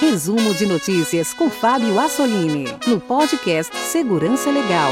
Resumo de notícias com Fábio Assolini, no podcast Segurança Legal.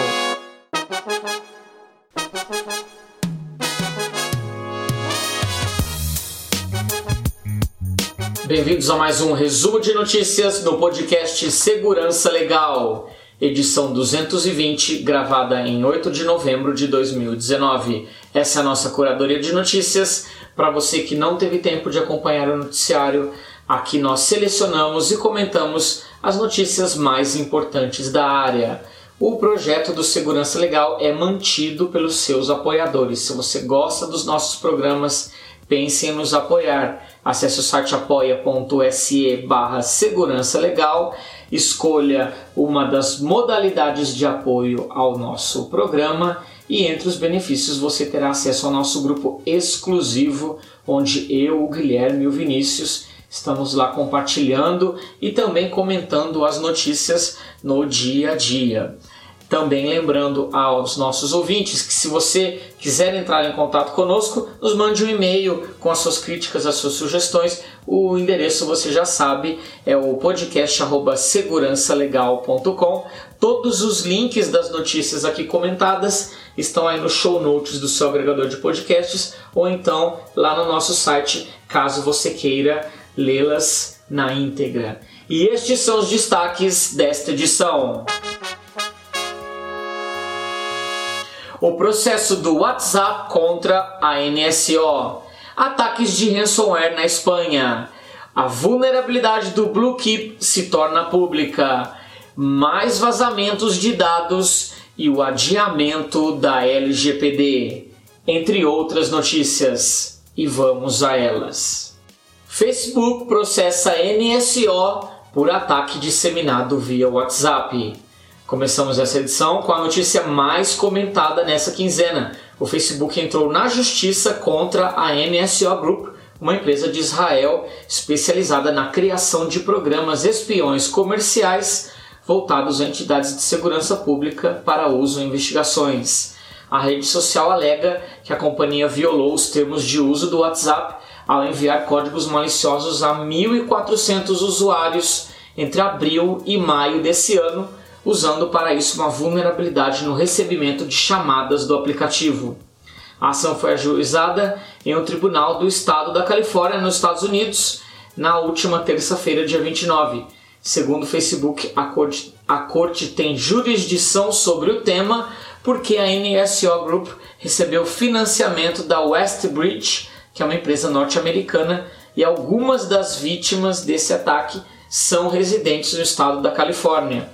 Bem-vindos a mais um resumo de notícias no podcast Segurança Legal, edição 220, gravada em 8 de novembro de 2019. Essa é a nossa curadoria de notícias. Para você que não teve tempo de acompanhar o noticiário, aqui nós selecionamos e comentamos as notícias mais importantes da área. O projeto do Segurança Legal é mantido pelos seus apoiadores. Se você gosta dos nossos programas, pense em nos apoiar. Acesse o site apoia.se barra segurança legal, escolha uma das modalidades de apoio ao nosso programa e entre os benefícios você terá acesso ao nosso grupo exclusivo, onde eu, o Guilherme e o Vinícius estamos lá compartilhando e também comentando as notícias no dia a dia. Também lembrando aos nossos ouvintes que se você quiser entrar em contato conosco, nos mande um e-mail com as suas críticas, as suas sugestões. O endereço você já sabe, é o podcast@segurançalegal.com. Todos os links das notícias aqui comentadas estão aí no show notes do seu agregador de podcasts ou então lá no nosso site, caso você queira lê-las na íntegra. E estes são os destaques desta edição. o processo do WhatsApp contra a NSO, ataques de ransomware na Espanha, a vulnerabilidade do Bluekeep se torna pública, mais vazamentos de dados e o adiamento da LGPD, entre outras notícias. E vamos a elas. Facebook processa NSO por ataque disseminado via WhatsApp. Começamos essa edição com a notícia mais comentada nessa quinzena. O Facebook entrou na justiça contra a NSO Group, uma empresa de Israel especializada na criação de programas espiões comerciais voltados a entidades de segurança pública para uso em investigações. A rede social alega que a companhia violou os termos de uso do WhatsApp ao enviar códigos maliciosos a 1.400 usuários entre abril e maio desse ano usando para isso uma vulnerabilidade no recebimento de chamadas do aplicativo. A ação foi ajuizada em um tribunal do estado da Califórnia, nos Estados Unidos, na última terça-feira, dia 29. Segundo o Facebook, a corte, a corte tem jurisdição sobre o tema porque a NSO Group recebeu financiamento da Westbridge, que é uma empresa norte-americana, e algumas das vítimas desse ataque são residentes no estado da Califórnia.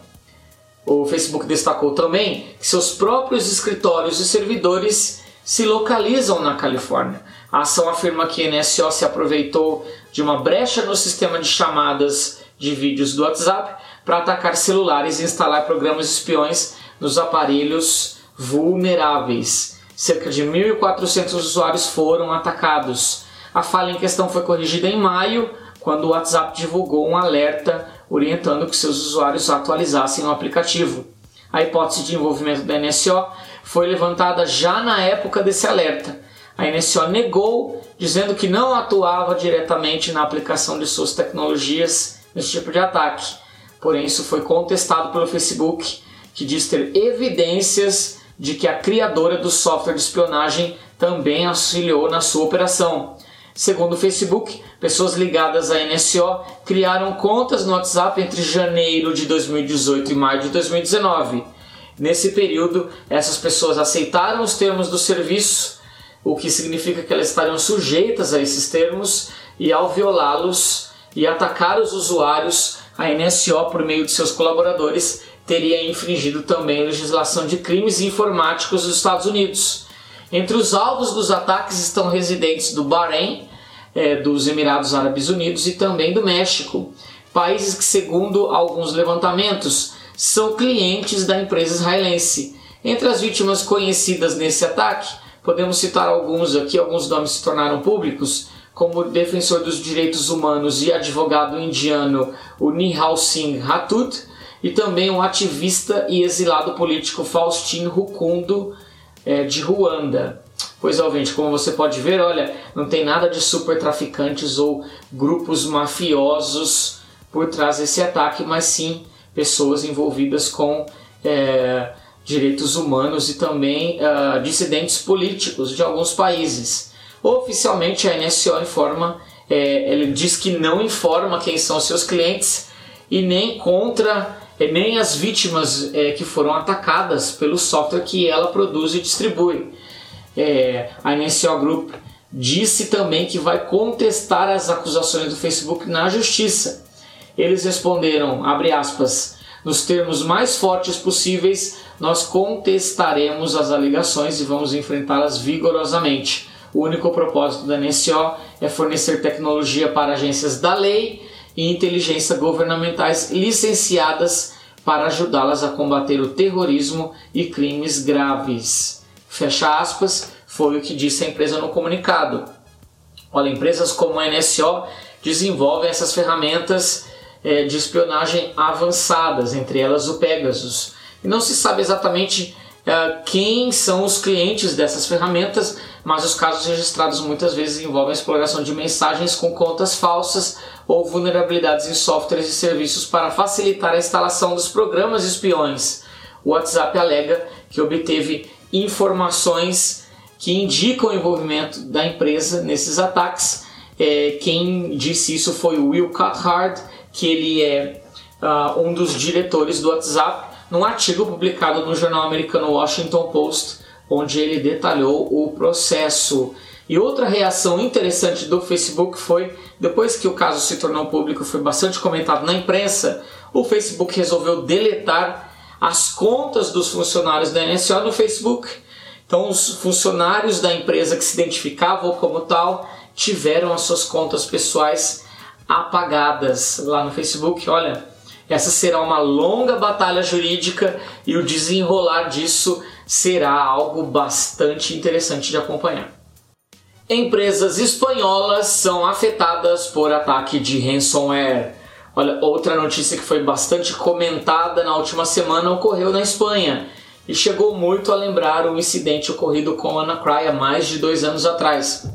O Facebook destacou também que seus próprios escritórios e servidores se localizam na Califórnia. A ação afirma que a NSO se aproveitou de uma brecha no sistema de chamadas de vídeos do WhatsApp para atacar celulares e instalar programas espiões nos aparelhos vulneráveis. Cerca de 1.400 usuários foram atacados. A falha em questão foi corrigida em maio, quando o WhatsApp divulgou um alerta orientando que seus usuários atualizassem o aplicativo. A hipótese de envolvimento da NSO foi levantada já na época desse alerta. A NSO negou, dizendo que não atuava diretamente na aplicação de suas tecnologias nesse tipo de ataque. Porém, isso foi contestado pelo Facebook, que diz ter evidências de que a criadora do software de espionagem também auxiliou na sua operação. Segundo o Facebook, pessoas ligadas à NSO criaram contas no WhatsApp entre janeiro de 2018 e maio de 2019. Nesse período, essas pessoas aceitaram os termos do serviço, o que significa que elas estariam sujeitas a esses termos, e ao violá-los e atacar os usuários, a NSO, por meio de seus colaboradores, teria infringido também a legislação de crimes informáticos dos Estados Unidos. Entre os alvos dos ataques estão residentes do Bahrein, é, dos Emirados Árabes Unidos e também do México, países que, segundo alguns levantamentos, são clientes da empresa israelense. Entre as vítimas conhecidas nesse ataque, podemos citar alguns aqui, alguns nomes se tornaram públicos, como defensor dos direitos humanos e advogado indiano o Nihal Singh Ratud, e também o ativista e exilado político Faustin Rukundo, é, de Ruanda. Pois é, ouvinte, como você pode ver, olha, não tem nada de super traficantes ou grupos mafiosos por trás desse ataque, mas sim pessoas envolvidas com é, direitos humanos e também uh, dissidentes políticos de alguns países. Oficialmente a NSO informa, é, ele diz que não informa quem são seus clientes e nem contra nem as vítimas é, que foram atacadas pelo software que ela produz e distribui. É, a NSO Group disse também que vai contestar as acusações do Facebook na justiça. Eles responderam, abre aspas, nos termos mais fortes possíveis, nós contestaremos as alegações e vamos enfrentá-las vigorosamente. O único propósito da NSO é fornecer tecnologia para agências da lei e inteligência governamentais licenciadas para ajudá-las a combater o terrorismo e crimes graves. Fecha aspas, foi o que disse a empresa no comunicado. Olha, empresas como a NSO desenvolvem essas ferramentas é, de espionagem avançadas, entre elas o Pegasus. E não se sabe exatamente é, quem são os clientes dessas ferramentas, mas os casos registrados muitas vezes envolvem a exploração de mensagens com contas falsas ou vulnerabilidades em softwares e serviços para facilitar a instalação dos programas espiões. O WhatsApp alega que obteve informações que indicam o envolvimento da empresa nesses ataques. É, quem disse isso foi o Will Cathard, que ele é uh, um dos diretores do WhatsApp, num artigo publicado no jornal americano Washington Post, onde ele detalhou o processo. E outra reação interessante do Facebook foi, depois que o caso se tornou público, foi bastante comentado na imprensa, o Facebook resolveu deletar as contas dos funcionários da NSO no Facebook então, os funcionários da empresa que se identificavam como tal tiveram as suas contas pessoais apagadas lá no Facebook. Olha, essa será uma longa batalha jurídica e o desenrolar disso será algo bastante interessante de acompanhar. Empresas espanholas são afetadas por ataque de ransomware. Olha, outra notícia que foi bastante comentada na última semana ocorreu na Espanha e chegou muito a lembrar o incidente ocorrido com Anacry há mais de dois anos atrás.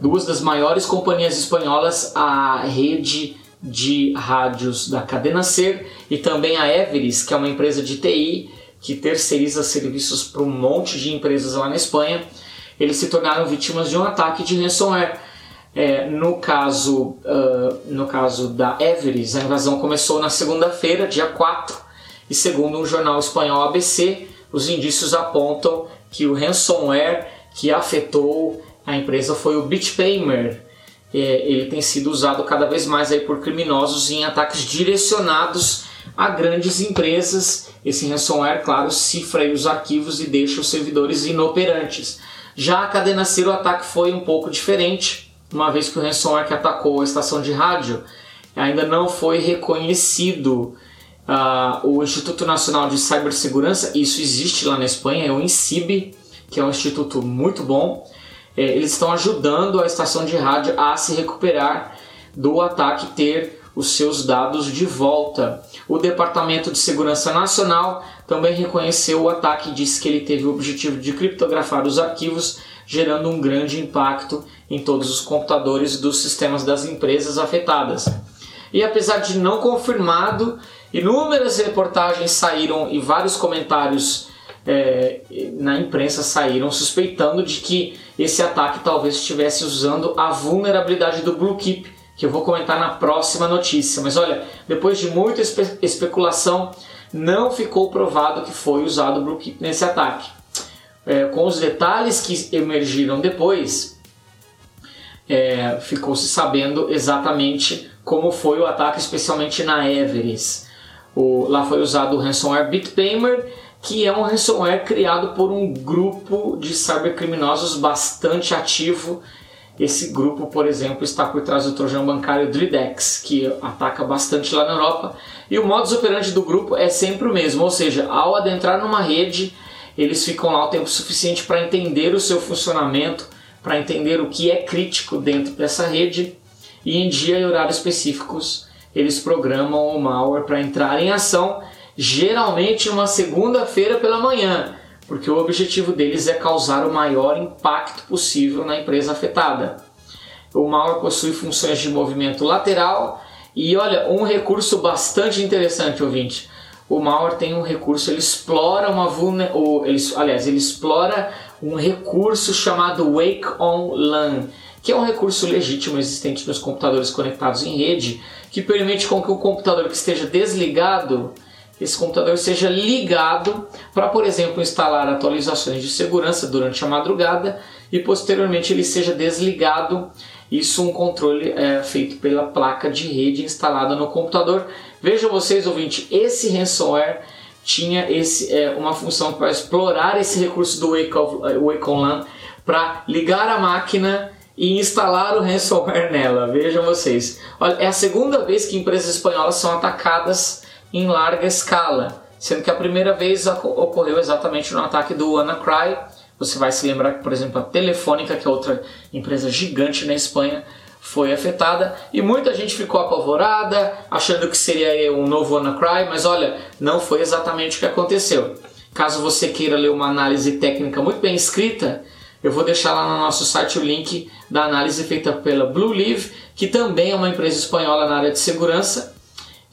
Duas das maiores companhias espanholas, a rede de rádios da Cadena Ser e também a Everest, que é uma empresa de TI que terceiriza serviços para um monte de empresas lá na Espanha, eles se tornaram vítimas de um ataque de ransomware. É, no, caso, uh, no caso da Everest, a invasão começou na segunda-feira, dia 4, e segundo um jornal espanhol ABC, os indícios apontam que o ransomware que afetou a empresa foi o Bitpaymer. É, ele tem sido usado cada vez mais aí por criminosos em ataques direcionados a grandes empresas. Esse ransomware, claro, cifra os arquivos e deixa os servidores inoperantes. Já a cadena Cero, o ataque foi um pouco diferente, uma vez que o ransomware que atacou a estação de rádio ainda não foi reconhecido Uh, o Instituto Nacional de Cibersegurança, isso existe lá na Espanha, é o INCIB, que é um instituto muito bom. É, eles estão ajudando a estação de rádio a se recuperar do ataque ter os seus dados de volta. O Departamento de Segurança Nacional também reconheceu o ataque e disse que ele teve o objetivo de criptografar os arquivos, gerando um grande impacto em todos os computadores dos sistemas das empresas afetadas. E apesar de não confirmado, Inúmeras reportagens saíram e vários comentários é, na imprensa saíram suspeitando de que esse ataque talvez estivesse usando a vulnerabilidade do Bluekeep, que eu vou comentar na próxima notícia. Mas olha, depois de muita espe especulação, não ficou provado que foi usado o Bluekeep nesse ataque. É, com os detalhes que emergiram depois, é, ficou-se sabendo exatamente como foi o ataque, especialmente na Everest. O, lá foi usado o ransomware Bitpaymer, que é um ransomware criado por um grupo de cybercriminosos bastante ativo. Esse grupo, por exemplo, está por trás do trojan bancário Dridex, que ataca bastante lá na Europa. E o modus operandi do grupo é sempre o mesmo, ou seja, ao adentrar numa rede, eles ficam lá o tempo suficiente para entender o seu funcionamento, para entender o que é crítico dentro dessa rede e em dia e horário específicos eles programam o malware para entrar em ação, geralmente uma segunda-feira pela manhã, porque o objetivo deles é causar o maior impacto possível na empresa afetada. O malware possui funções de movimento lateral E olha, um recurso bastante interessante, ouvinte. O malware tem um recurso, ele explora uma vulner, ou ele, aliás, ele explora um recurso chamado Wake on LAN, que é um recurso legítimo existente nos computadores conectados em rede, que permite com que o computador que esteja desligado esse computador seja ligado para, por exemplo, instalar atualizações de segurança durante a madrugada e posteriormente ele seja desligado. Isso um controle é, feito pela placa de rede instalada no computador. Vejam vocês, ouvinte, esse ransomware tinha esse, é, uma função para explorar esse recurso do Wake on LAN para ligar a máquina e instalar o ransomware nela. Vejam vocês. Olha, é a segunda vez que empresas espanholas são atacadas em larga escala, sendo que a primeira vez ocorreu exatamente no ataque do WannaCry. Você vai se lembrar que, por exemplo, a Telefônica, que é outra empresa gigante na Espanha, foi afetada e muita gente ficou apavorada, achando que seria um novo WannaCry, mas olha, não foi exatamente o que aconteceu. Caso você queira ler uma análise técnica muito bem escrita, eu vou deixar lá no nosso site o link da análise feita pela Blue Leaf, que também é uma empresa espanhola na área de segurança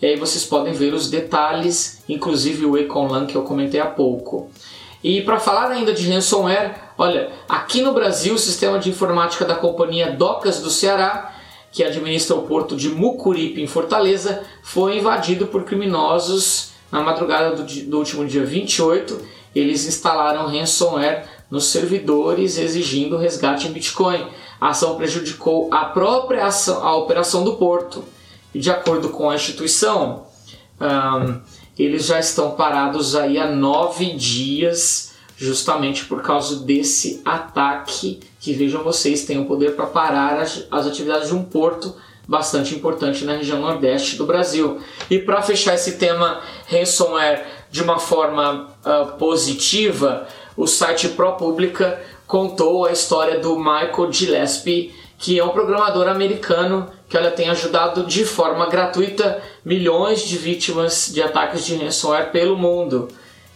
e aí vocês podem ver os detalhes, inclusive o Econlan que eu comentei há pouco. E para falar ainda de ransomware, olha, aqui no Brasil o sistema de informática da companhia Docas do Ceará, que administra o porto de Mucuripe em Fortaleza, foi invadido por criminosos na madrugada do, do último dia 28. Eles instalaram ransomware nos servidores exigindo resgate em Bitcoin. A ação prejudicou a própria ação, a operação do porto e de acordo com a instituição, um, eles já estão parados aí há nove dias, justamente por causa desse ataque que vejam vocês tem o poder para parar as, as atividades de um porto bastante importante na região nordeste do Brasil. E para fechar esse tema ransomware de uma forma uh, positiva, o site ProPublica contou a história do Michael Gillespie, que é um programador americano que ela tem ajudado de forma gratuita milhões de vítimas de ataques de ransomware pelo mundo.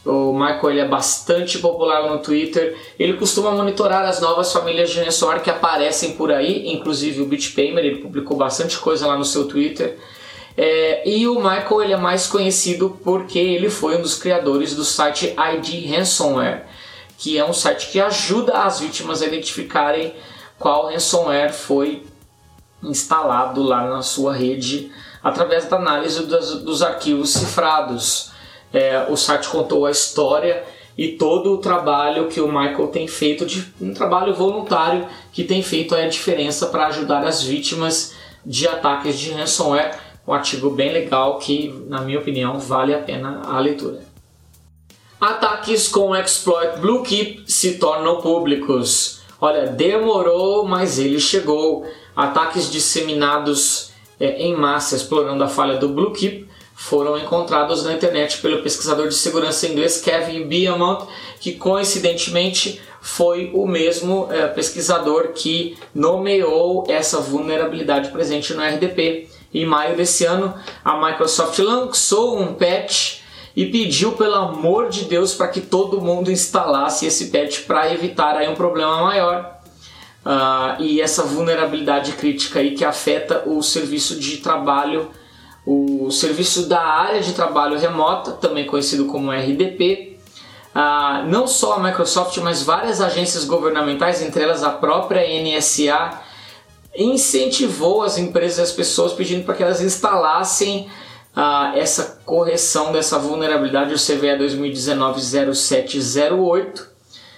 O Michael ele é bastante popular no Twitter. Ele costuma monitorar as novas famílias de ransomware que aparecem por aí, inclusive o Bitpaymer. Ele publicou bastante coisa lá no seu Twitter. É, e o Michael ele é mais conhecido porque ele foi um dos criadores do site ID Ransomware, que é um site que ajuda as vítimas a identificarem qual ransomware foi instalado lá na sua rede através da análise dos, dos arquivos cifrados. É, o site contou a história e todo o trabalho que o Michael tem feito, de, um trabalho voluntário que tem feito a diferença para ajudar as vítimas de ataques de ransomware. Um artigo bem legal que, na minha opinião, vale a pena a leitura. Ataques com exploit Bluekeep se tornam públicos. Olha, demorou, mas ele chegou. Ataques disseminados é, em massa explorando a falha do Bluekeep foram encontrados na internet pelo pesquisador de segurança inglês Kevin Beaumont, que coincidentemente foi o mesmo é, pesquisador que nomeou essa vulnerabilidade presente no RDP. Em maio desse ano, a Microsoft lançou um patch e pediu pelo amor de Deus para que todo mundo instalasse esse patch para evitar aí um problema maior. Uh, e essa vulnerabilidade crítica aí que afeta o serviço de trabalho, o serviço da área de trabalho remota, também conhecido como RDP. Uh, ah, não só a Microsoft, mas várias agências governamentais, entre elas a própria NSA, incentivou as empresas e as pessoas pedindo para que elas instalassem uh, essa correção dessa vulnerabilidade, o CVE 2019-0708,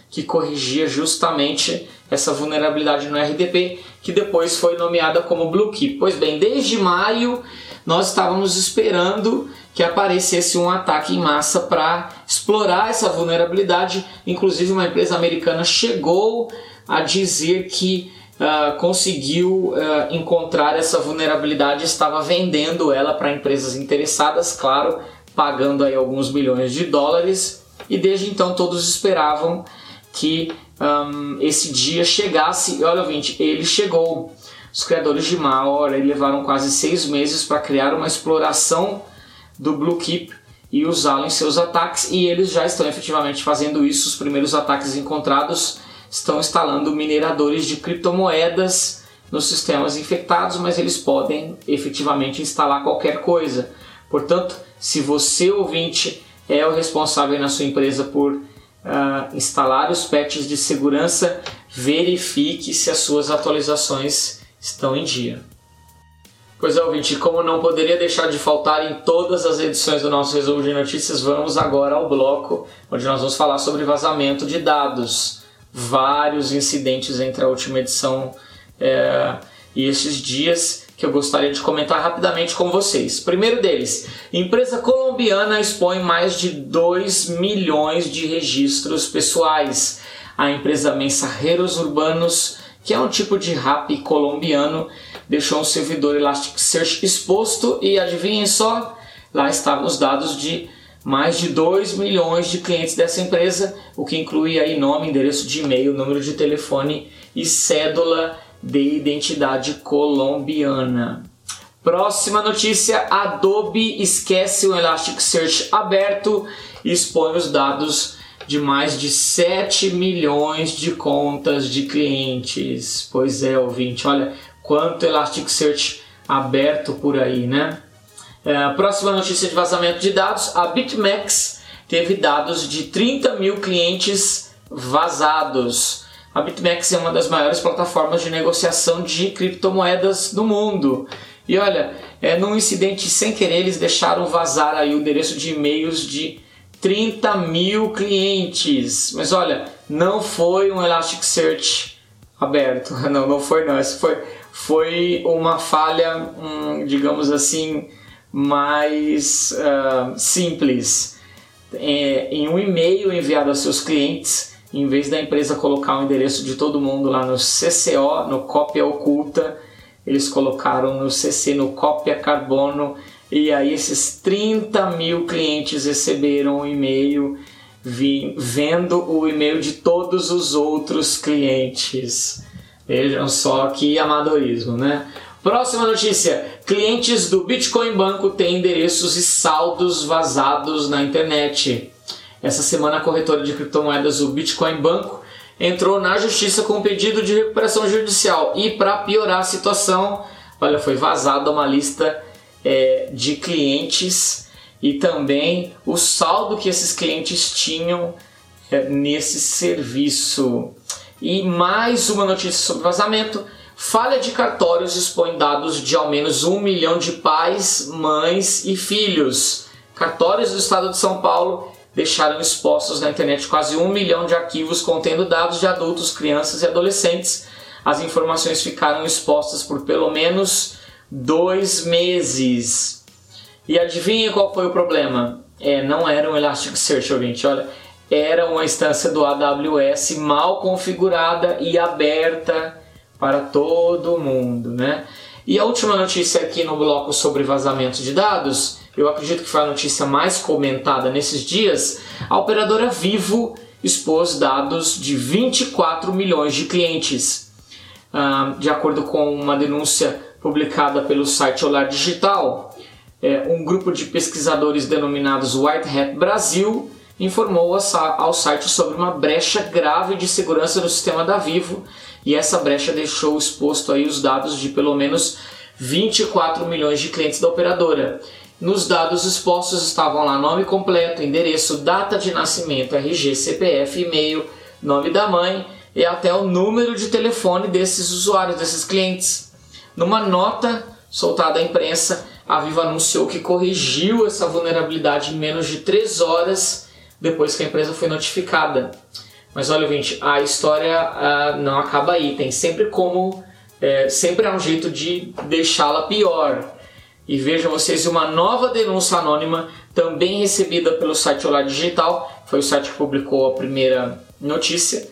que corrigia justamente essa vulnerabilidade no RDP, que depois foi nomeada como Bluekeep. Pois bem, desde maio nós estávamos esperando que aparecesse um ataque em massa para explorar essa vulnerabilidade. Inclusive, uma empresa americana chegou a dizer que uh, conseguiu uh, encontrar essa vulnerabilidade estava vendendo ela para empresas interessadas, claro, pagando aí alguns milhões de dólares. E desde então todos esperavam que um, esse dia chegasse. E olha, ouvinte, ele chegou. Os criadores de malware levaram quase seis meses para criar uma exploração do Bluekeep e usá-lo em seus ataques, e eles já estão efetivamente fazendo isso. Os primeiros ataques encontrados estão instalando mineradores de criptomoedas nos sistemas infectados, mas eles podem efetivamente instalar qualquer coisa. Portanto, se você ouvinte é o responsável na sua empresa por uh, instalar os patches de segurança, verifique se as suas atualizações estão em dia. Pois é, ouvinte, como não poderia deixar de faltar em todas as edições do nosso resumo de notícias, vamos agora ao bloco onde nós vamos falar sobre vazamento de dados. Vários incidentes entre a última edição é, e esses dias que eu gostaria de comentar rapidamente com vocês. Primeiro deles, empresa colombiana expõe mais de 2 milhões de registros pessoais. A empresa Mensarreiros Urbanos, que é um tipo de rap colombiano, deixou um servidor Elasticsearch exposto e adivinhem só, lá estavam os dados de mais de 2 milhões de clientes dessa empresa, o que inclui aí nome, endereço de e-mail, número de telefone e cédula de identidade colombiana. Próxima notícia: Adobe esquece o Elasticsearch aberto e expõe os dados de mais de 7 milhões de contas de clientes. Pois é, ouvinte, olha quanto Elasticsearch aberto por aí, né? É, próxima notícia de vazamento de dados: a BitMEX teve dados de 30 mil clientes vazados. A BitMEX é uma das maiores plataformas de negociação de criptomoedas do mundo. E olha, é, num incidente sem querer, eles deixaram vazar aí o endereço de e-mails de 30 mil clientes. Mas olha, não foi um Elasticsearch aberto. Não, não foi não. Isso foi, foi uma falha, hum, digamos assim, mais uh, simples. É, em um e-mail enviado aos seus clientes, em vez da empresa colocar o endereço de todo mundo lá no CCO, no cópia oculta, eles colocaram no CC, no cópia carbono, e aí esses 30 mil clientes receberam um e-mail vendo o e-mail de todos os outros clientes. Vejam só que amadorismo, né? Próxima notícia: clientes do Bitcoin Banco têm endereços e saldos vazados na internet. Essa semana, a corretora de criptomoedas, o Bitcoin Banco, entrou na justiça com um pedido de recuperação judicial. E para piorar a situação, olha, foi vazada uma lista é, de clientes e também o saldo que esses clientes tinham é, nesse serviço. E mais uma notícia sobre vazamento. Falha de cartórios expõe dados de ao menos um milhão de pais, mães e filhos. Cartórios do estado de São Paulo deixaram expostos na internet quase um milhão de arquivos contendo dados de adultos, crianças e adolescentes. As informações ficaram expostas por pelo menos dois meses. E adivinha qual foi o problema? É, não era um Elasticsearch, ouvinte, olha, era uma instância do AWS mal configurada e aberta para todo mundo, né? E a última notícia aqui no bloco sobre vazamento de dados eu acredito que foi a notícia mais comentada nesses dias, a operadora Vivo expôs dados de 24 milhões de clientes. De acordo com uma denúncia publicada pelo site Olar Digital, é, um grupo de pesquisadores denominados White Hat Brasil informou ao site sobre uma brecha grave de segurança no sistema da Vivo e essa brecha deixou exposto aí os dados de pelo menos 24 milhões de clientes da operadora. Nos dados expostos estavam lá nome completo, endereço, data de nascimento, RG, CPF, e-mail, nome da mãe e até o número de telefone desses usuários, desses clientes. Numa nota soltada à imprensa, a Vivo anunciou que corrigiu essa vulnerabilidade em menos de 3 horas depois que a empresa foi notificada. Mas olha, gente, a história uh, não acaba aí. Tem sempre como, é, sempre há um jeito de deixá-la pior. E vejam vocês uma nova denúncia anônima, também recebida pelo site Olá Digital, foi o site que publicou a primeira notícia.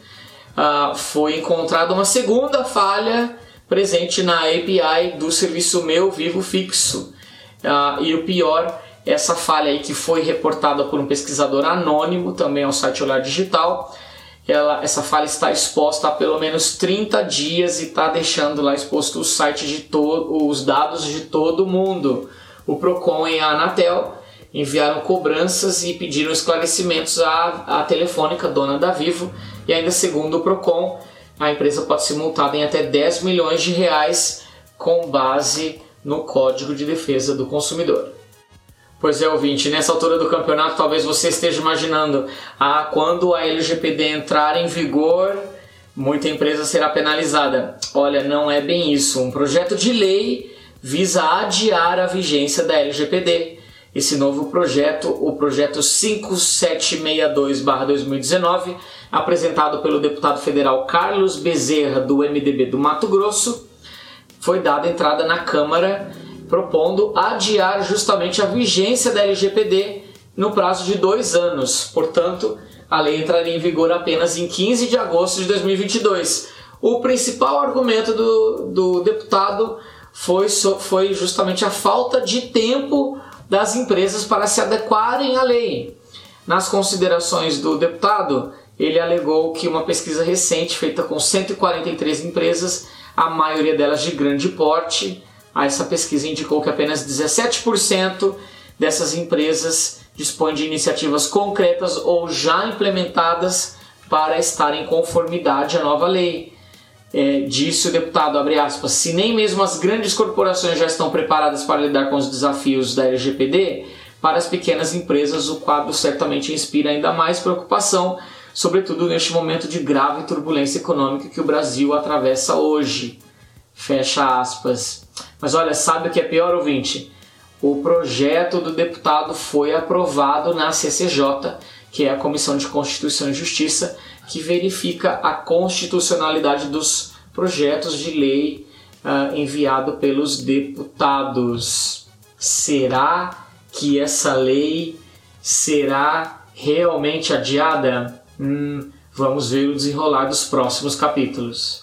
Uh, foi encontrada uma segunda falha presente na API do serviço Meu Vivo Fixo. Uh, e o pior, essa falha aí que foi reportada por um pesquisador anônimo também ao site Olhar Digital, ela, essa falha está exposta há pelo menos 30 dias e está deixando lá exposto o site de todo, os dados de todo mundo. O Procon e a Anatel enviaram cobranças e pediram esclarecimentos à, à Telefônica, dona da Vivo, e ainda segundo o Procon, a empresa pode ser multada em até 10 milhões de reais com base no Código de Defesa do Consumidor. Pois é, ouvinte, nessa altura do campeonato talvez você esteja imaginando, ah, quando a LGPD entrar em vigor, muita empresa será penalizada. Olha, não é bem isso. Um projeto de lei visa adiar a vigência da LGPD. Esse novo projeto, o projeto 5762-2019, apresentado pelo deputado federal Carlos Bezerra, do MDB do Mato Grosso, foi dada entrada na Câmara propondo adiar justamente a vigência da LGPD no prazo de dois anos. Portanto, a lei entraria em vigor apenas em 15 de agosto de 2022. O principal argumento do, do deputado foi, foi justamente a falta de tempo das empresas para se adequarem à lei. Nas considerações do deputado, ele alegou que uma pesquisa recente feita com 143 empresas, a maioria delas de grande porte, essa pesquisa indicou que apenas 17% dessas empresas dispõem de iniciativas concretas ou já implementadas para estar em conformidade à nova lei. É, disse o deputado, aspas, se nem mesmo as grandes corporações já estão preparadas para lidar com os desafios da LGPD, para as pequenas empresas o quadro certamente inspira ainda mais preocupação, sobretudo neste momento de grave turbulência econômica que o Brasil atravessa hoje. Fecha aspas. Mas olha, sabe o que é pior, ouvinte? O projeto do deputado foi aprovado na CCJ, que é a Comissão de Constituição e Justiça, que verifica a constitucionalidade dos projetos de lei uh, enviado pelos deputados. Será que essa lei será realmente adiada? Hum, vamos ver o desenrolar dos próximos capítulos.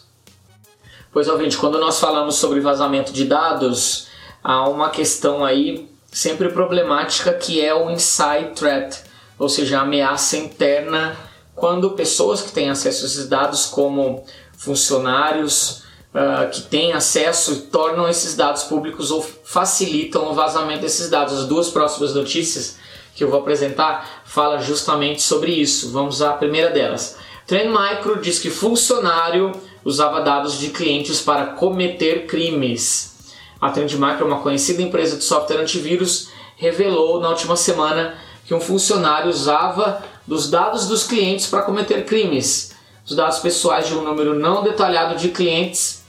Pois, ouvinte, quando nós falamos sobre vazamento de dados, há uma questão aí sempre problemática que é o inside threat, ou seja, a ameaça interna quando pessoas que têm acesso a esses dados, como funcionários uh, que têm acesso, tornam esses dados públicos ou facilitam o vazamento desses dados. As duas próximas notícias que eu vou apresentar fala justamente sobre isso. Vamos à primeira delas. Trend Micro diz que funcionário usava dados de clientes para cometer crimes. A Trendmicro, uma conhecida empresa de software antivírus, revelou na última semana que um funcionário usava dos dados dos clientes para cometer crimes. Os dados pessoais de um número não detalhado de clientes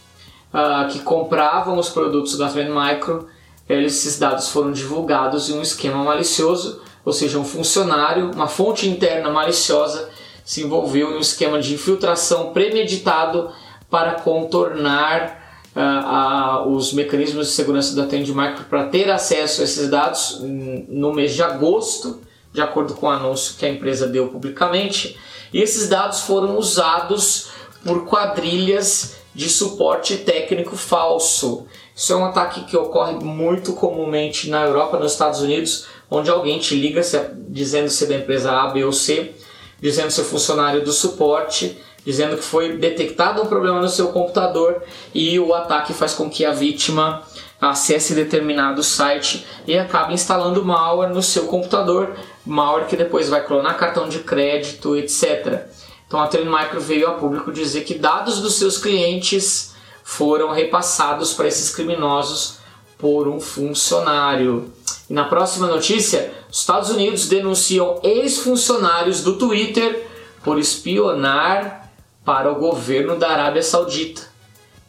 uh, que compravam os produtos da Trendmicro, esses dados foram divulgados em um esquema malicioso, ou seja, um funcionário, uma fonte interna maliciosa se envolveu em um esquema de infiltração premeditado para contornar uh, os mecanismos de segurança da Trendmicro para ter acesso a esses dados no mês de agosto, de acordo com o anúncio que a empresa deu publicamente. E esses dados foram usados por quadrilhas de suporte técnico falso. Isso é um ataque que ocorre muito comumente na Europa, nos Estados Unidos, onde alguém te liga dizendo ser da empresa A, B ou C dizendo ser funcionário do suporte, dizendo que foi detectado um problema no seu computador e o ataque faz com que a vítima acesse determinado site e acabe instalando malware no seu computador, malware que depois vai clonar cartão de crédito, etc. Então a Trend Micro veio a público dizer que dados dos seus clientes foram repassados para esses criminosos por um funcionário. E na próxima notícia, os Estados Unidos denunciam ex-funcionários do Twitter por espionar para o governo da Arábia Saudita.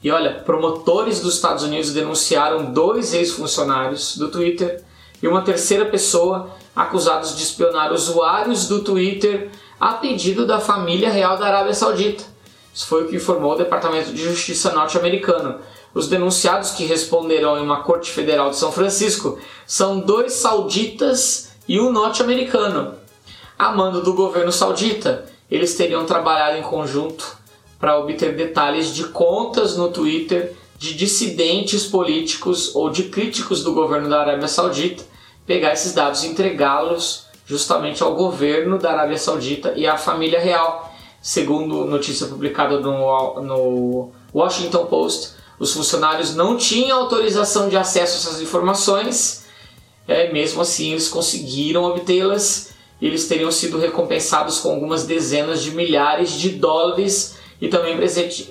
E olha, promotores dos Estados Unidos denunciaram dois ex-funcionários do Twitter e uma terceira pessoa acusados de espionar usuários do Twitter a pedido da família real da Arábia Saudita. Isso foi o que informou o Departamento de Justiça norte-americano. Os denunciados que responderão em uma corte federal de São Francisco são dois sauditas e um norte-americano. A mando do governo saudita, eles teriam trabalhado em conjunto para obter detalhes de contas no Twitter de dissidentes políticos ou de críticos do governo da Arábia Saudita, pegar esses dados e entregá-los justamente ao governo da Arábia Saudita e à família real. Segundo notícia publicada no, Washington Post, os funcionários não tinham autorização de acesso a essas informações, é, mesmo assim eles conseguiram obtê-las eles teriam sido recompensados com algumas dezenas de milhares de dólares e também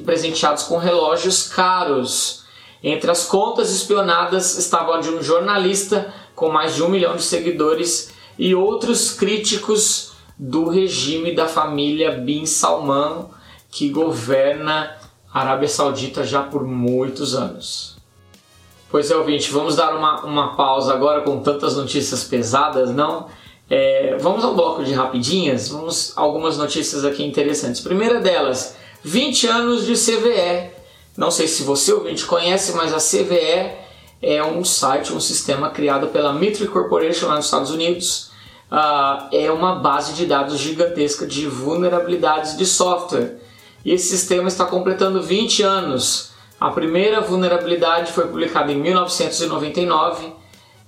presenteados com relógios caros. Entre as contas espionadas estava de um jornalista com mais de um milhão de seguidores e outros críticos do regime da família Bin Salman, que governa a Arábia Saudita já por muitos anos. Pois é, ouvinte, vamos dar uma, uma pausa agora com tantas notícias pesadas, não? É, vamos ao bloco de rapidinhas, vamos algumas notícias aqui interessantes. Primeira delas, 20 anos de CVE. Não sei se você ouvinte conhece, mas a CVE é um site, um sistema criado pela Mitre Corporation lá nos Estados Unidos. Uh, é uma base de dados gigantesca de vulnerabilidades de software. E esse sistema está completando 20 anos. A primeira vulnerabilidade foi publicada em 1999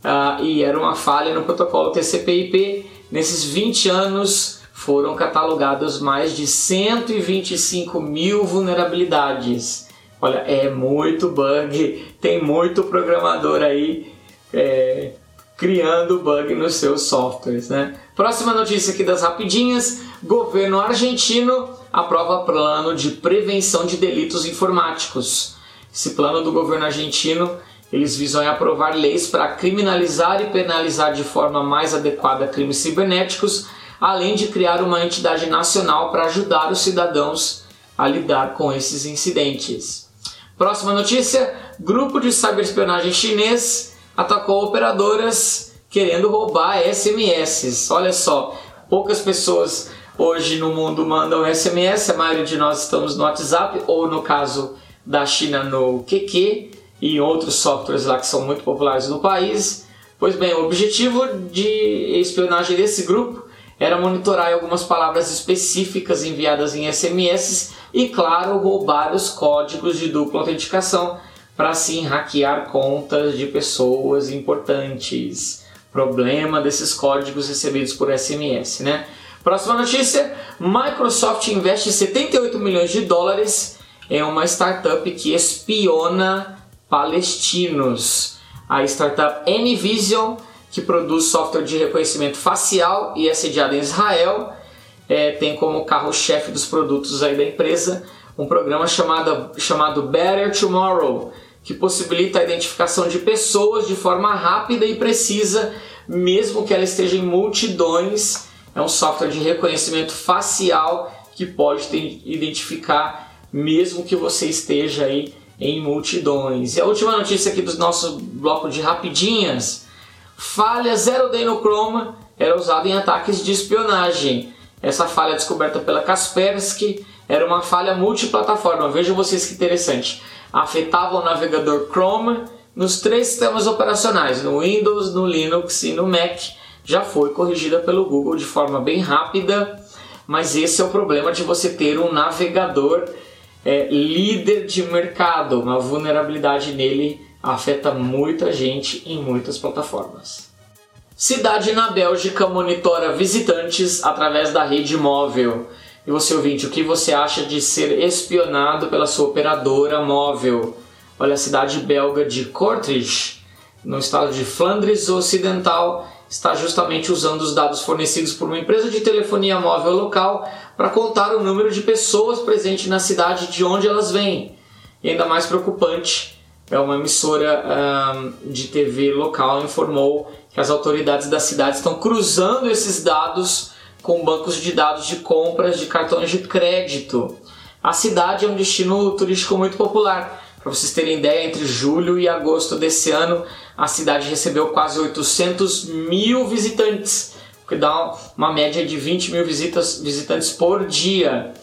uh, e era uma falha no protocolo TCP/IP. Nesses 20 anos foram catalogadas mais de 125 mil vulnerabilidades. Olha, é muito bug, tem muito programador aí é, criando bug nos seus softwares, né? Próxima notícia aqui das rapidinhas: governo argentino aprova plano de prevenção de delitos informáticos. Esse plano do governo argentino eles visam aprovar leis para criminalizar e penalizar de forma mais adequada crimes cibernéticos, além de criar uma entidade nacional para ajudar os cidadãos a lidar com esses incidentes. Próxima notícia: grupo de ciberespionagem chinês atacou operadoras querendo roubar SMS. Olha só, poucas pessoas hoje no mundo mandam SMS, a maioria de nós estamos no WhatsApp ou no caso da China no QQ e outros softwares lá que são muito populares no país. Pois bem, o objetivo de espionagem desse grupo era monitorar algumas palavras específicas enviadas em SMS e, claro, roubar os códigos de dupla autenticação para assim hackear contas de pessoas importantes. Problema desses códigos recebidos por SMS, né? Próxima notícia: Microsoft investe 78 milhões de dólares em uma startup que espiona palestinos. A startup Nvision, que produz software de reconhecimento facial e é sediada em Israel, é, tem como carro-chefe dos produtos aí da empresa um programa chamado, chamado Better Tomorrow, que possibilita a identificação de pessoas de forma rápida e precisa, mesmo que ela esteja em multidões. É um software de reconhecimento facial que pode identificar mesmo que você esteja aí em multidões. E a última notícia aqui do nosso bloco de rapidinhas: falha Zero Day no Chrome era usada em ataques de espionagem. Essa falha descoberta pela Kaspersky era uma falha multiplataforma. Vejam vocês que interessante. Afetava o navegador Chrome nos três sistemas operacionais, no Windows, no Linux e no Mac. Já foi corrigida pelo Google de forma bem rápida, mas esse é o problema de você ter um navegador é líder de mercado. Uma vulnerabilidade nele afeta muita gente em muitas plataformas. Cidade na Bélgica monitora visitantes através da rede móvel. E você ouvinte, o que você acha de ser espionado pela sua operadora móvel? Olha, a cidade belga de Kortrijk, no estado de Flandres Ocidental, está justamente usando os dados fornecidos por uma empresa de telefonia móvel local para contar o número de pessoas presentes na cidade de onde elas vêm. E ainda mais preocupante, é uma emissora um, de TV local informou que as autoridades da cidade estão cruzando esses dados com bancos de dados de compras de cartões de crédito. A cidade é um destino turístico muito popular. Para vocês terem ideia, entre julho e agosto desse ano, a cidade recebeu quase 800 mil visitantes que dá uma média de 20 mil visitas, visitantes por dia.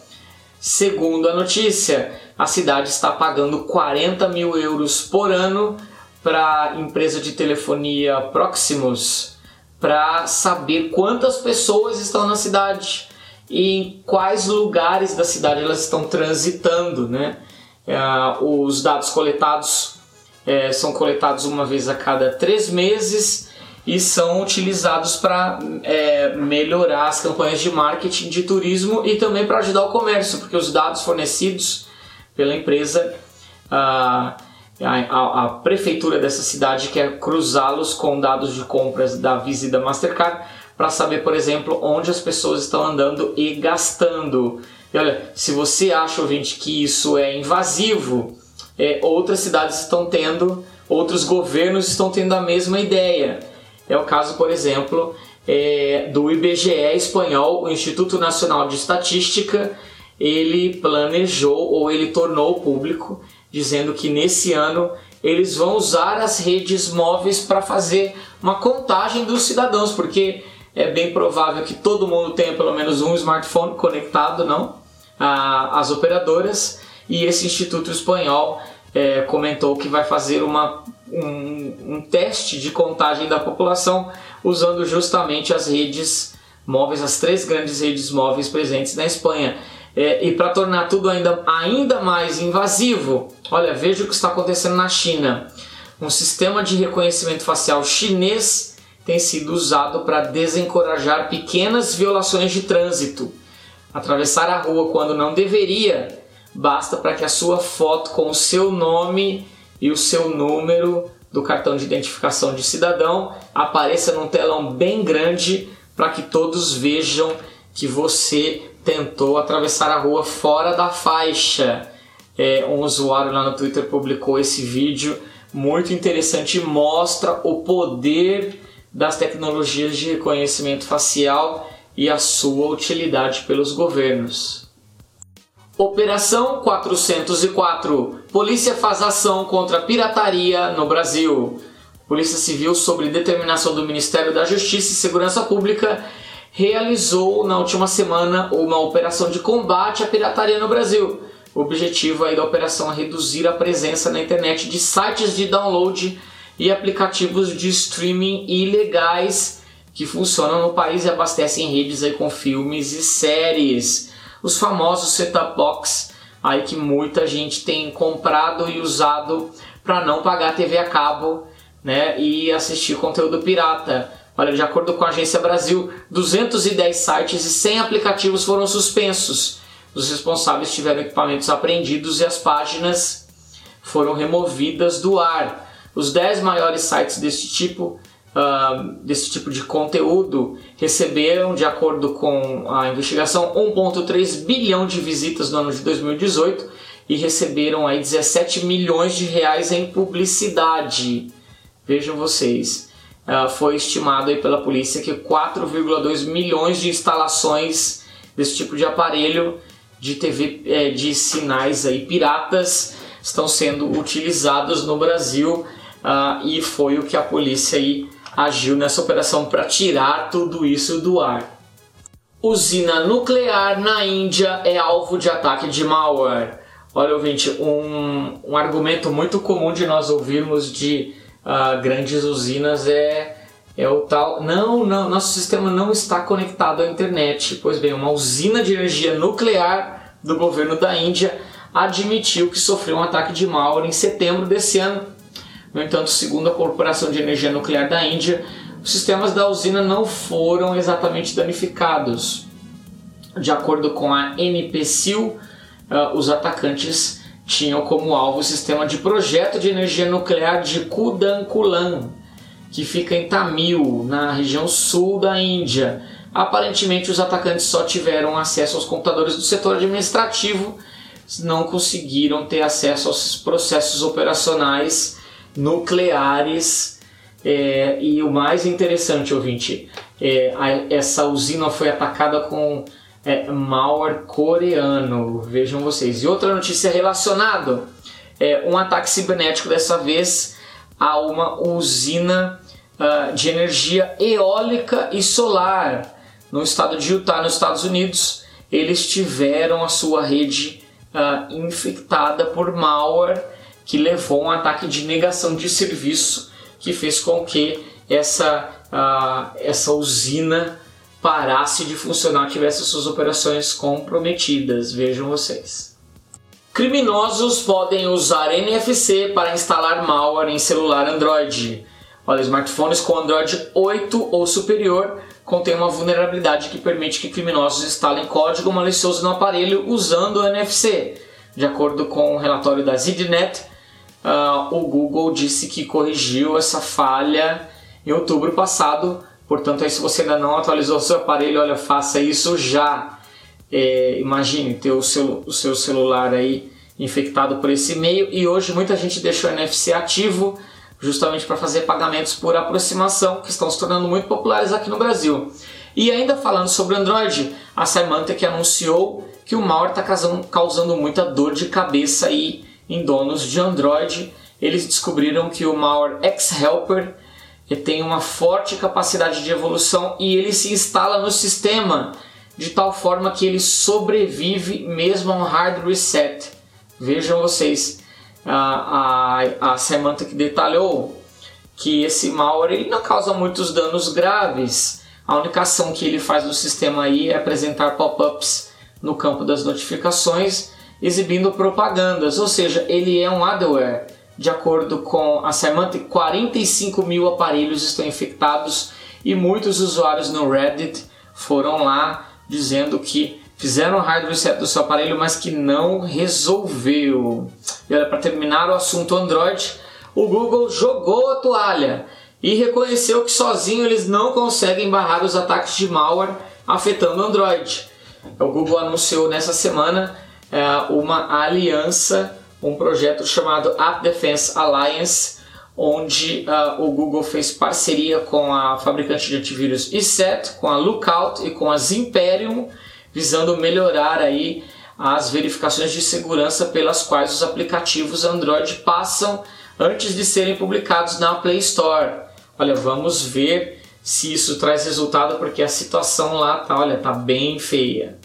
Segundo a notícia, a cidade está pagando 40 mil euros por ano para a empresa de telefonia Proximus para saber quantas pessoas estão na cidade e em quais lugares da cidade elas estão transitando, né? É, os dados coletados é, são coletados uma vez a cada três meses e são utilizados para é, melhorar as campanhas de marketing de turismo e também para ajudar o comércio, porque os dados fornecidos pela empresa, a, a, a prefeitura dessa cidade quer cruzá-los com dados de compras da Visa e da Mastercard para saber, por exemplo, onde as pessoas estão andando e gastando. E olha, se você acha, ouvinte, que isso é invasivo, é, outras cidades estão tendo, outros governos estão tendo a mesma ideia. É o caso, por exemplo, é, do IBGE espanhol, o Instituto Nacional de Estatística, ele planejou ou ele tornou público dizendo que nesse ano eles vão usar as redes móveis para fazer uma contagem dos cidadãos, porque é bem provável que todo mundo tenha pelo menos um smartphone conectado, não? Às operadoras e esse instituto espanhol é, comentou que vai fazer uma, um, um teste de contagem da população usando justamente as redes móveis, as três grandes redes móveis presentes na Espanha. É, e para tornar tudo ainda, ainda mais invasivo, olha, veja o que está acontecendo na China. Um sistema de reconhecimento facial chinês tem sido usado para desencorajar pequenas violações de trânsito. Atravessar a rua quando não deveria basta para que a sua foto com o seu nome e o seu número do cartão de identificação de cidadão apareça num telão bem grande para que todos vejam que você tentou atravessar a rua fora da faixa. É, um usuário lá no Twitter publicou esse vídeo muito interessante e mostra o poder das tecnologias de reconhecimento facial e a sua utilidade pelos governos. Operação 404. Polícia faz ação contra pirataria no Brasil. Polícia Civil, sob determinação do Ministério da Justiça e Segurança Pública, realizou na última semana uma operação de combate à pirataria no Brasil. O objetivo aí da operação é reduzir a presença na internet de sites de download e aplicativos de streaming ilegais que funcionam no país e abastecem redes aí com filmes e séries. Os famosos set-top box aí que muita gente tem comprado e usado para não pagar TV a cabo, né, e assistir conteúdo pirata. Olha, de acordo com a Agência Brasil, 210 sites e 100 aplicativos foram suspensos. Os responsáveis tiveram equipamentos apreendidos e as páginas foram removidas do ar. Os 10 maiores sites desse tipo, uh, desse tipo de conteúdo receberam, de acordo com a investigação, 1,3 bilhão de visitas no ano de 2018 e receberam aí 17 milhões de reais em publicidade. Vejam vocês. Uh, foi estimado aí pela polícia que 4,2 milhões de instalações desse tipo de aparelho de TV é, de sinais aí piratas estão sendo utilizados no Brasil uh, e foi o que a polícia aí agiu nessa operação para tirar tudo isso do ar. Usina nuclear na Índia é alvo de ataque de malware. Olha, ouvinte, um, um argumento muito comum de nós ouvirmos de uh, grandes usinas é, é o tal. Não, não, nosso sistema não está conectado à internet. Pois bem, uma usina de energia nuclear do governo da Índia admitiu que sofreu um ataque de malware em setembro desse ano no entanto, segundo a Corporação de Energia Nuclear da Índia, os sistemas da usina não foram exatamente danificados. De acordo com a NPCIL, uh, os atacantes tinham como alvo o sistema de projeto de energia nuclear de Kudankulam, que fica em Tamil, na região sul da Índia. Aparentemente, os atacantes só tiveram acesso aos computadores do setor administrativo, não conseguiram ter acesso aos processos operacionais nucleares. É, e o mais interessante, ouvinte, é, a, essa usina foi atacada com é, malware coreano. Vejam vocês. E outra notícia relacionada: é, um ataque cibernético, dessa vez a uma usina uh, de energia eólica e solar no estado de Utah, nos Estados Unidos. Eles tiveram a sua rede uh, infectada por malware que levou a um ataque de negação de serviço que fez com que essa, uh, essa usina parasse de funcionar, tivesse suas operações comprometidas. Vejam vocês. Criminosos podem usar NFC para instalar malware em celular Android. Olha, smartphones com Android 8 ou superior contêm uma vulnerabilidade que permite que criminosos instalem código malicioso no aparelho usando o NFC. De acordo com o um relatório da ZDNet, uh, o Google disse que corrigiu essa falha em outubro passado. Portanto, aí, se você ainda não atualizou seu aparelho, olha, faça isso já. É, imagine ter o seu, o seu celular aí infectado por esse e-mail e hoje muita gente deixa o NFC ativo justamente para fazer pagamentos por aproximação que estão se tornando muito populares aqui no Brasil. E ainda falando sobre Android, a Symantec anunciou que o malware está causando, causando muita dor de cabeça aí em donos de Android. Eles descobriram que o malware X-Helper tem uma forte capacidade de evolução e ele se instala no sistema de tal forma que ele sobrevive mesmo a um hard reset. Vejam vocês, a, a, a Symantec detalhou que esse malware ele não causa muitos danos graves. A única ação que ele faz no sistema aí é apresentar pop-ups no campo das notificações, exibindo propagandas, ou seja, ele é um adware. De acordo com a Symantec, 45 mil aparelhos estão infectados e muitos usuários no Reddit foram lá dizendo que fizeram o hard reset do seu aparelho, mas que não resolveu. E olha, para terminar o assunto Android, o Google jogou a toalha e reconheceu que sozinho eles não conseguem barrar os ataques de malware afetando o Android. O Google anunciou nessa semana uma aliança, um projeto chamado App Defense Alliance, onde uh, o Google fez parceria com a fabricante de antivírus ESET, com a Lookout e com a Zimperium, visando melhorar aí as verificações de segurança pelas quais os aplicativos Android passam antes de serem publicados na Play Store. Olha, vamos ver se isso traz resultado porque a situação lá tá, olha, tá bem feia.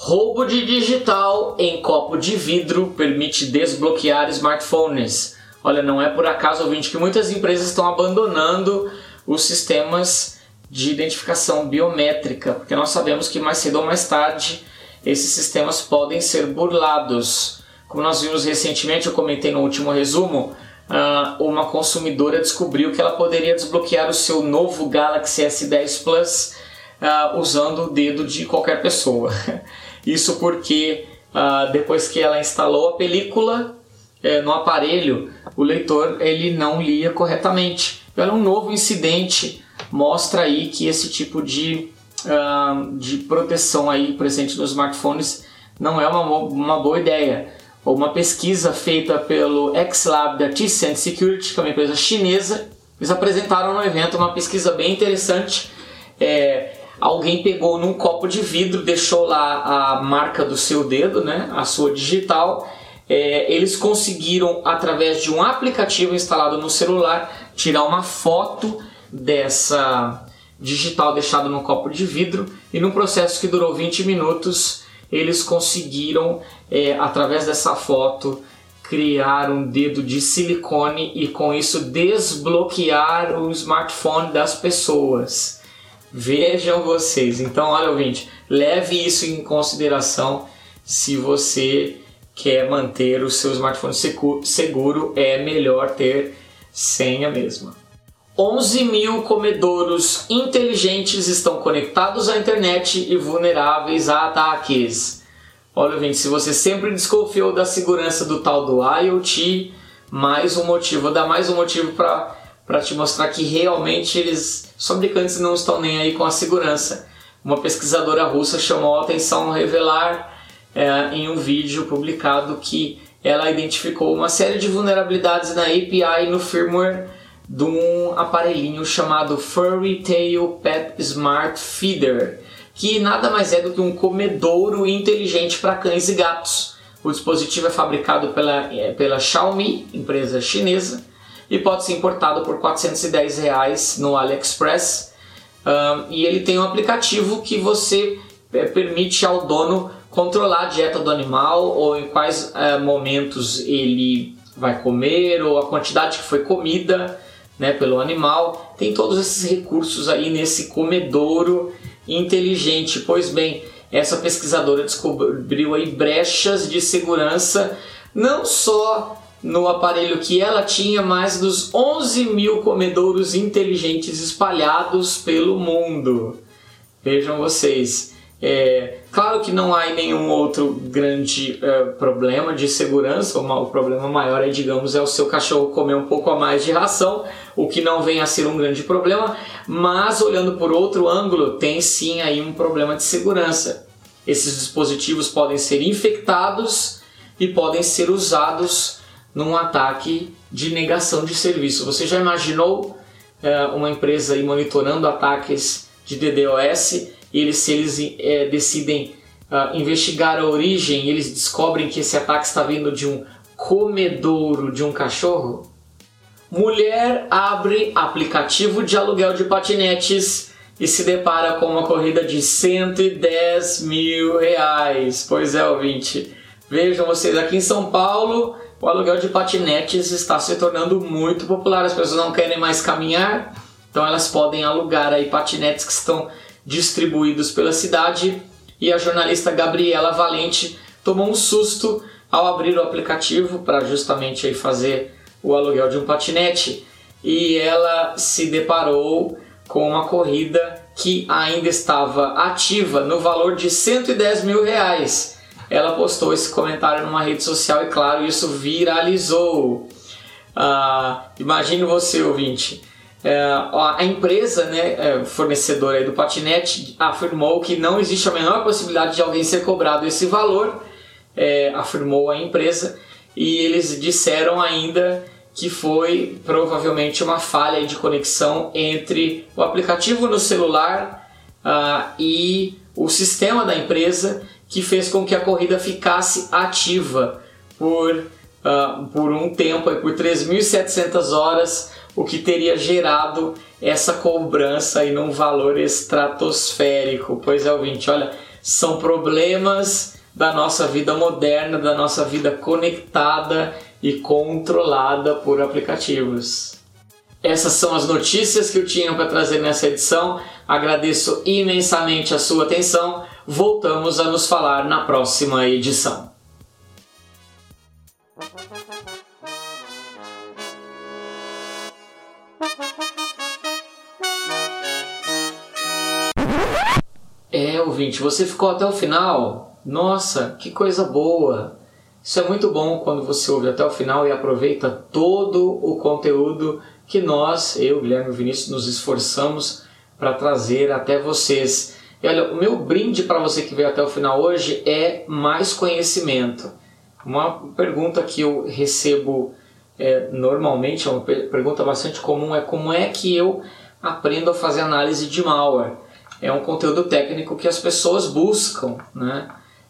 Roubo de digital em copo de vidro permite desbloquear smartphones. Olha, não é por acaso, ouvinte, que muitas empresas estão abandonando os sistemas de identificação biométrica, porque nós sabemos que mais cedo ou mais tarde esses sistemas podem ser burlados. Como nós vimos recentemente, eu comentei no último resumo, ah, uma consumidora descobriu que ela poderia desbloquear o seu novo Galaxy S10 Plus ah, usando o dedo de qualquer pessoa. Isso porque ah, depois que ela instalou a película eh, no aparelho, o leitor ele não lia corretamente. Então, um novo incidente mostra aí que esse tipo de, de proteção aí presente nos smartphones não é uma, uma boa ideia uma pesquisa feita pelo X-Lab da T-Cent Security, que é uma empresa chinesa. Eles apresentaram no evento uma pesquisa bem interessante. É, alguém pegou num copo de vidro, deixou lá a marca do seu dedo, né, a sua digital. É, eles conseguiram, através de um aplicativo instalado no celular, tirar uma foto dessa digital deixada no copo de vidro e num processo que durou 20 minutos eles conseguiram, é, através dessa foto, criar um dedo de silicone e com isso desbloquear o smartphone das pessoas. Vejam vocês. Então, olha, ouvinte, leve isso em consideração se você quer manter o seu smartphone seguro, é melhor ter senha mesmo. 11 mil comedouros inteligentes estão conectados à internet e vulneráveis a ataques. Olha, gente, se você sempre desconfiou da segurança do tal do IoT, mais um motivo, dar mais um motivo para te mostrar que realmente eles, os fabricantes não estão nem aí com a segurança. Uma pesquisadora russa chamou a atenção ao revelar é, em um vídeo publicado que ela identificou uma série de vulnerabilidades na API e no firmware de um aparelhinho chamado Furry Tail Pet Smart Feeder, que nada mais é do que um comedouro inteligente para cães e gatos. O dispositivo é fabricado pela, é, pela Xiaomi, empresa chinesa, e pode ser importado por 410 reais no AliExpress. Um, e ele tem um aplicativo que você é, permite ao dono controlar a dieta do animal ou em quais é, momentos ele vai comer ou a quantidade que foi comida né, pelo animal. Tem todos esses recursos aí nesse comedouro inteligente. Pois bem, essa pesquisadora descobriu aí brechas de segurança não só no aparelho que ela tinha, mas dos 11 mil comedouros inteligentes espalhados pelo mundo. Vejam vocês. É, claro que não há nenhum outro grande é, problema de segurança, o, o problema maior é, digamos, é o seu cachorro comer um pouco a mais de ração, o que não vem a ser um grande problema, mas olhando por outro ângulo, tem sim aí um problema de segurança. Esses dispositivos podem ser infectados e podem ser usados num ataque de negação de serviço. Você já imaginou é, uma empresa aí monitorando ataques de DDoS e eles, se eles é, decidem uh, investigar a origem, eles descobrem que esse ataque está vindo de um comedouro de um cachorro? Mulher abre aplicativo de aluguel de patinetes e se depara com uma corrida de 110 mil reais. Pois é, ouvinte. Vejam vocês, aqui em São Paulo, o aluguel de patinetes está se tornando muito popular. As pessoas não querem mais caminhar, então elas podem alugar aí patinetes que estão distribuídos pela cidade. E a jornalista Gabriela Valente tomou um susto ao abrir o aplicativo para justamente aí fazer o aluguel de um patinete e ela se deparou com uma corrida que ainda estava ativa no valor de 110 mil reais. Ela postou esse comentário numa rede social e, claro, isso viralizou. Imagine você, ouvinte. É, a empresa né, é, fornecedora do patinete afirmou que não existe a menor possibilidade de alguém ser cobrado esse valor, é, afirmou a empresa, e eles disseram ainda que foi provavelmente uma falha de conexão entre o aplicativo no celular uh, e o sistema da empresa que fez com que a corrida ficasse ativa por, uh, por um tempo, por 3.700 horas, o que teria gerado essa cobrança em um valor estratosférico. Pois é, ouvinte, olha, são problemas da nossa vida moderna, da nossa vida conectada e controlada por aplicativos. Essas são as notícias que eu tinha para trazer nessa edição. Agradeço imensamente a sua atenção. Voltamos a nos falar na próxima edição. É, ouvinte, você ficou até o final? Nossa, que coisa boa! Isso é muito bom quando você ouve até o final e aproveita todo o conteúdo que nós, eu, Guilherme e Vinícius, nos esforçamos para trazer até vocês. E olha, o meu brinde para você que veio até o final hoje é mais conhecimento. Uma pergunta que eu recebo é, normalmente, é uma pergunta bastante comum, é como é que eu aprendo a fazer análise de malware. É um conteúdo técnico que as pessoas buscam, né?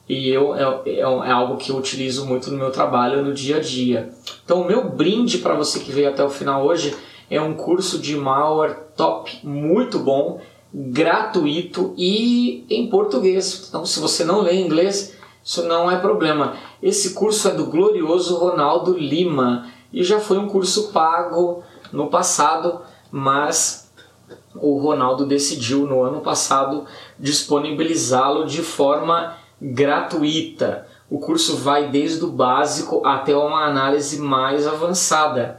e eu é, é, é, algo que eu utilizo muito no meu trabalho no dia a dia. Então, o meu brinde para você que veio até o final hoje é um curso de malware top, muito bom, gratuito e em português. Então, se você não lê inglês, isso não é problema. Esse curso é do glorioso Ronaldo Lima e já foi um curso pago no passado, mas o Ronaldo decidiu no ano passado disponibilizá-lo de forma gratuita. O curso vai desde o básico até uma análise mais avançada.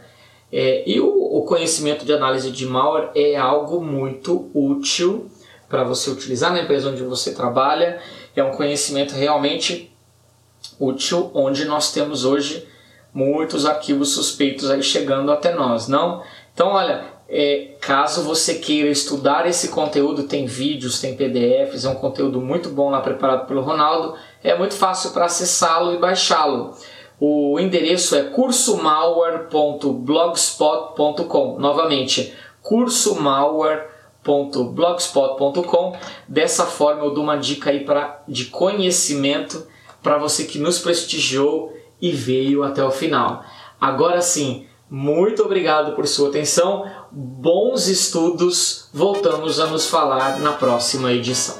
É, e o, o, conhecimento de análise de malware é algo muito útil para você utilizar na empresa onde você trabalha. É um conhecimento realmente útil, onde nós temos hoje muitos arquivos suspeitos aí chegando até nós, não? Então, olha, é, caso você queira estudar esse conteúdo, tem vídeos, tem PDFs, é um conteúdo muito bom lá preparado pelo Ronaldo. É muito fácil para acessá-lo e baixá-lo. O endereço é cursomalware.blogspot.com. Novamente, cursomalware.blogspot.com. Dessa forma eu dou uma dica aí pra, de conhecimento para você que nos prestigiou e veio até o final. Agora sim, muito obrigado por sua atenção, bons estudos, voltamos a nos falar na próxima edição.